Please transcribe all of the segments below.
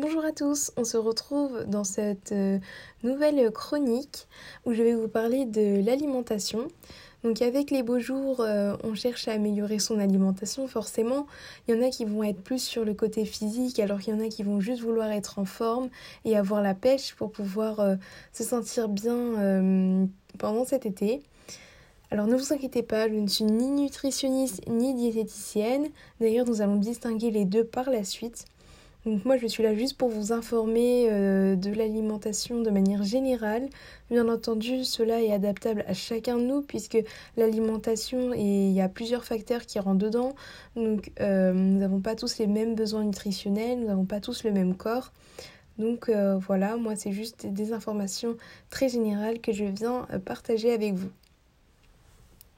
Bonjour à tous, on se retrouve dans cette euh, nouvelle chronique où je vais vous parler de l'alimentation. Donc avec les beaux jours, euh, on cherche à améliorer son alimentation forcément. Il y en a qui vont être plus sur le côté physique alors qu'il y en a qui vont juste vouloir être en forme et avoir la pêche pour pouvoir euh, se sentir bien pendant cet été. Alors ne vous inquiétez pas, je ne suis ni nutritionniste ni diététicienne. D'ailleurs, nous allons distinguer les deux par la suite. Donc moi je suis là juste pour vous informer euh, de l'alimentation de manière générale. Bien entendu cela est adaptable à chacun de nous puisque l'alimentation et il y a plusieurs facteurs qui rentrent dedans. Donc euh, nous n'avons pas tous les mêmes besoins nutritionnels, nous n'avons pas tous le même corps. Donc euh, voilà, moi c'est juste des informations très générales que je viens partager avec vous.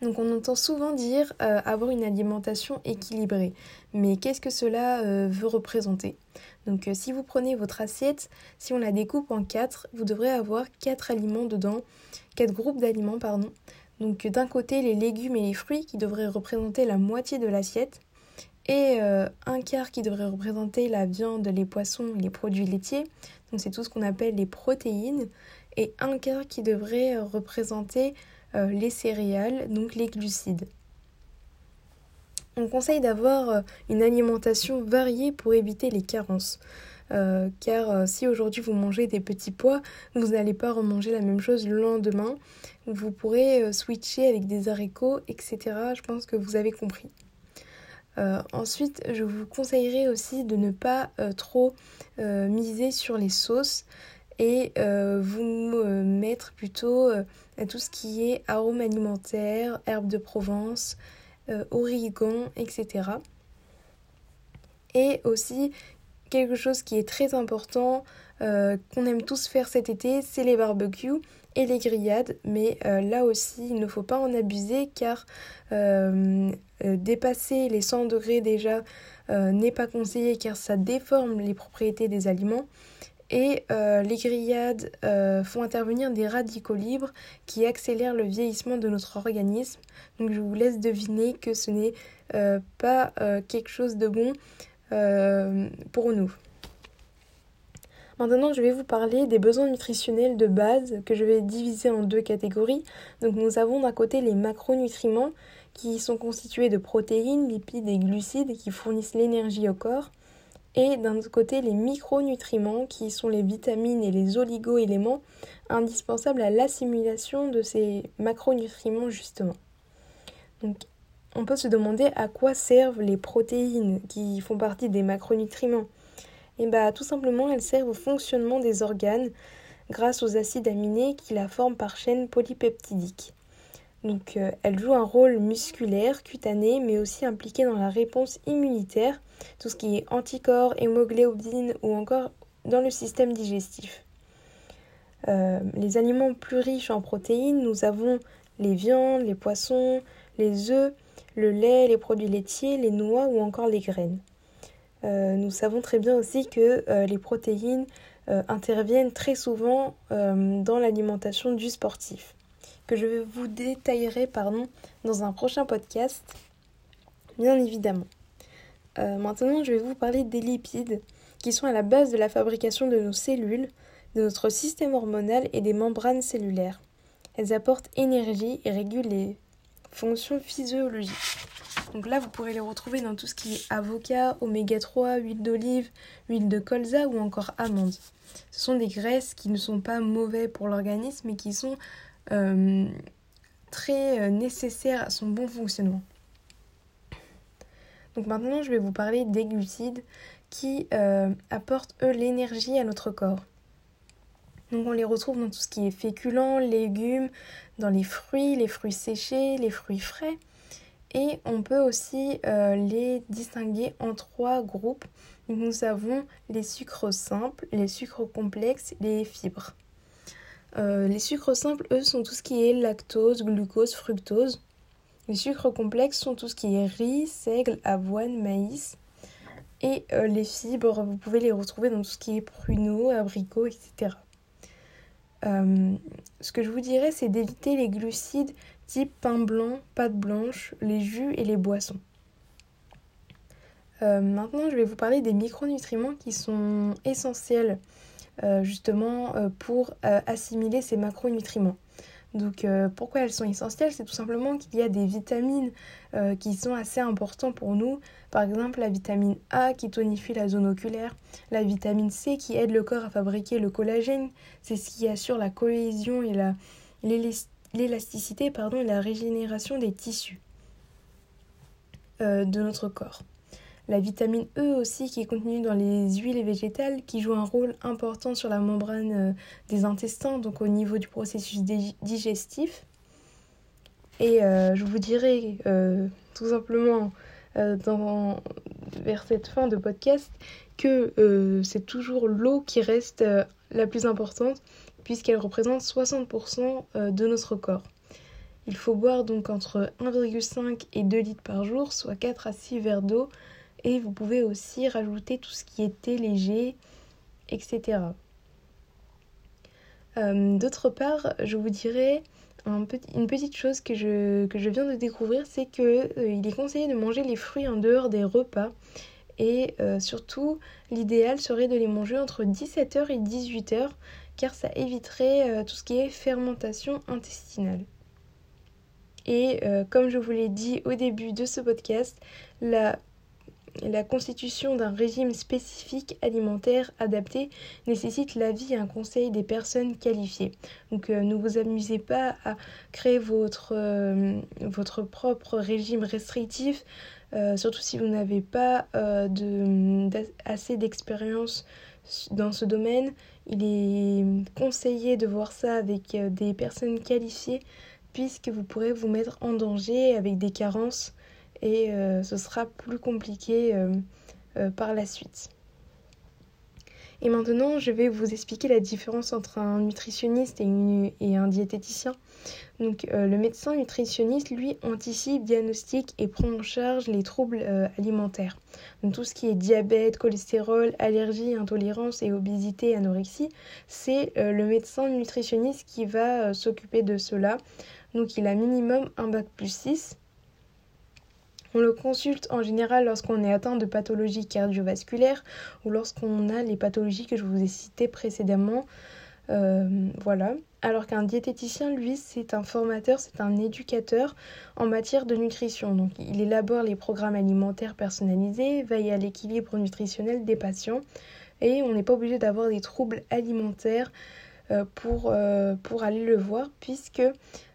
Donc on entend souvent dire euh, avoir une alimentation équilibrée. Mais qu'est-ce que cela euh, veut représenter? Donc euh, si vous prenez votre assiette, si on la découpe en quatre, vous devrez avoir quatre aliments dedans, quatre groupes d'aliments pardon. Donc d'un côté les légumes et les fruits qui devraient représenter la moitié de l'assiette et un quart qui devrait représenter la viande, les poissons les produits laitiers. Donc c'est tout ce qu'on appelle les protéines et un quart qui devrait représenter les céréales, donc les glucides. On conseille d'avoir euh, une alimentation variée pour éviter les carences. Euh, car si aujourd'hui vous mangez des petits pois, vous n'allez pas remanger la même chose le lendemain. Vous pourrez switcher avec des haricots, etc. Je pense que vous avez compris. ensuite, je vous conseillerais aussi de ne pas trop miser sur les sauces et vous plutôt à tout ce qui est arômes alimentaires, herbes de Provence, euh, origan, etc. Et aussi quelque chose qui est très important, euh, qu'on aime tous faire cet été, c'est les barbecues et les grillades. Mais euh, là aussi, il ne faut pas en abuser car dépasser les 100 degrés déjà n'est pas conseillé car ça déforme les propriétés des aliments. Et euh, les grillades euh, font intervenir des radicaux libres qui accélèrent le vieillissement de notre organisme. Donc je vous laisse deviner que ce n'est euh, pas quelque chose de bon pour nous. Maintenant, je vais vous parler des besoins nutritionnels de base que je vais diviser en deux catégories. Donc nous avons d'un côté les macronutriments qui sont constitués de protéines, lipides et glucides qui fournissent l'énergie au corps et d'un autre côté les micronutriments qui sont les vitamines et les oligo-éléments indispensables à l'assimilation de ces macronutriments justement. Donc on peut se demander à quoi servent les protéines qui font partie des macronutriments. Et eh bien tout simplement elles servent au fonctionnement des organes grâce aux acides aminés qui la forment par chaîne polypeptidique. Donc euh, elle joue un rôle musculaire, cutané, mais aussi impliqué dans la réponse immunitaire, tout ce qui est anticorps, hémoglobine ou encore dans le système digestif. Euh, les aliments plus riches en protéines, nous avons les viandes, les poissons, les œufs, le lait, les produits laitiers, les noix ou encore les graines. Euh, nous savons très bien aussi que les protéines interviennent très souvent dans l'alimentation du sportif que je vous détaillerai pardon, dans un prochain podcast, bien évidemment. Euh, maintenant, je vais vous parler des lipides qui sont à la base de la fabrication de nos cellules, de notre système hormonal et des membranes cellulaires. Elles apportent énergie et régulent les fonctions physiologiques. Donc là, vous pourrez les retrouver dans tout ce qui est avocat, oméga 3, huile d'olive, huile de colza ou encore amandes. Ce sont des graisses qui ne sont pas mauvais pour l'organisme mais qui sont euh, très euh, nécessaire à son bon fonctionnement. Donc maintenant, je vais vous parler des glucides qui euh, apportent, eux, l'énergie à notre corps. Donc on les retrouve dans tout ce qui est féculents, légumes, dans les fruits, les fruits séchés, les fruits frais. Et on peut aussi les distinguer en trois groupes. nous avons les sucres simples, les sucres complexes, les fibres. Euh, les sucres simples, eux, sont tout ce qui est lactose, glucose, fructose. Les sucres complexes sont tout ce qui est riz, seigle, avoine, maïs. Et euh, les fibres, vous pouvez les retrouver dans tout ce qui est pruneaux, abricots, etc. Euh, ce que je vous dirais, c'est d'éviter les glucides type pain blanc, pâte blanche, les jus et les boissons. maintenant, je vais vous parler des micronutriments qui sont essentiels justement pour assimiler ces macronutriments. Donc pourquoi elles sont essentielles? C'est tout simplement qu'il y a des vitamines qui sont assez importantes pour nous. Par exemple la vitamine A qui tonifie la zone oculaire, la vitamine C qui aide le corps à fabriquer le collagène, c'est ce qui assure la cohésion et l'élasticité pardon, et la régénération des tissus de notre corps. La vitamine E aussi qui est contenue dans les huiles végétales qui joue un rôle important sur la membrane euh, des intestins, donc au niveau du processus digestif. Et euh, je vous dirais euh, tout simplement vers cette fin de podcast que c'est toujours l'eau qui reste la plus importante puisqu'elle représente 60% de notre corps. Il faut boire donc entre 1,5 et 2 litres par jour, soit 4 à 6 verres d'eau et vous pouvez aussi rajouter tout ce qui était léger, etc. Euh, d'autre part, je vous dirais une petite chose que je, que je viens de découvrir, c'est qu'il euh, il est conseillé de manger les fruits en dehors des repas. Et euh, surtout, l'idéal serait de les manger entre 17h et 18h, car ça éviterait tout ce qui est fermentation intestinale. Et comme je vous l'ai dit au début de ce podcast, la la constitution d'un régime spécifique alimentaire adapté nécessite l'avis et un conseil des personnes qualifiées. Donc euh, ne vous amusez pas à créer votre, euh, propre régime restrictif, euh, surtout si vous n'avez pas assez d'expérience dans ce domaine. Il est conseillé de voir ça avec des personnes qualifiées puisque vous pourrez vous mettre en danger avec des carences et euh, ce sera plus compliqué euh, euh, par la suite. Et maintenant, je vais vous expliquer la différence entre un nutritionniste et, un diététicien. Donc, le médecin nutritionniste, lui, anticipe, diagnostique et prend en charge les troubles alimentaires. Donc, tout ce qui est diabète, cholestérol, allergie, intolérance et obésité, anorexie, c'est le médecin nutritionniste qui va s'occuper de cela. Donc, il a minimum un bac plus 6 on le consulte en général lorsqu'on est atteint de pathologies cardiovasculaires ou lorsqu'on a les pathologies que je vous ai citées précédemment. Euh, voilà. Alors qu'un diététicien, lui, c'est un formateur, c'est un éducateur en matière de nutrition. Donc, il élabore les programmes alimentaires personnalisés, veille à l'équilibre nutritionnel des patients et on n'est pas obligé d'avoir des troubles alimentaires euh, euh, pour aller le voir puisque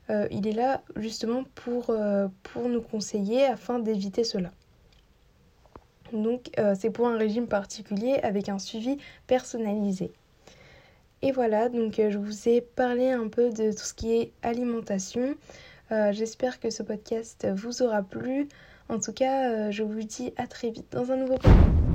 euh, il est là justement pour, euh, pour nous conseiller afin d'éviter cela. Donc euh, c'est pour un régime particulier avec un suivi personnalisé. Et voilà, donc je vous ai parlé un peu de tout ce qui est alimentation. J'espère que ce podcast vous aura plu. En tout cas, je vous dis à très vite dans un nouveau podcast.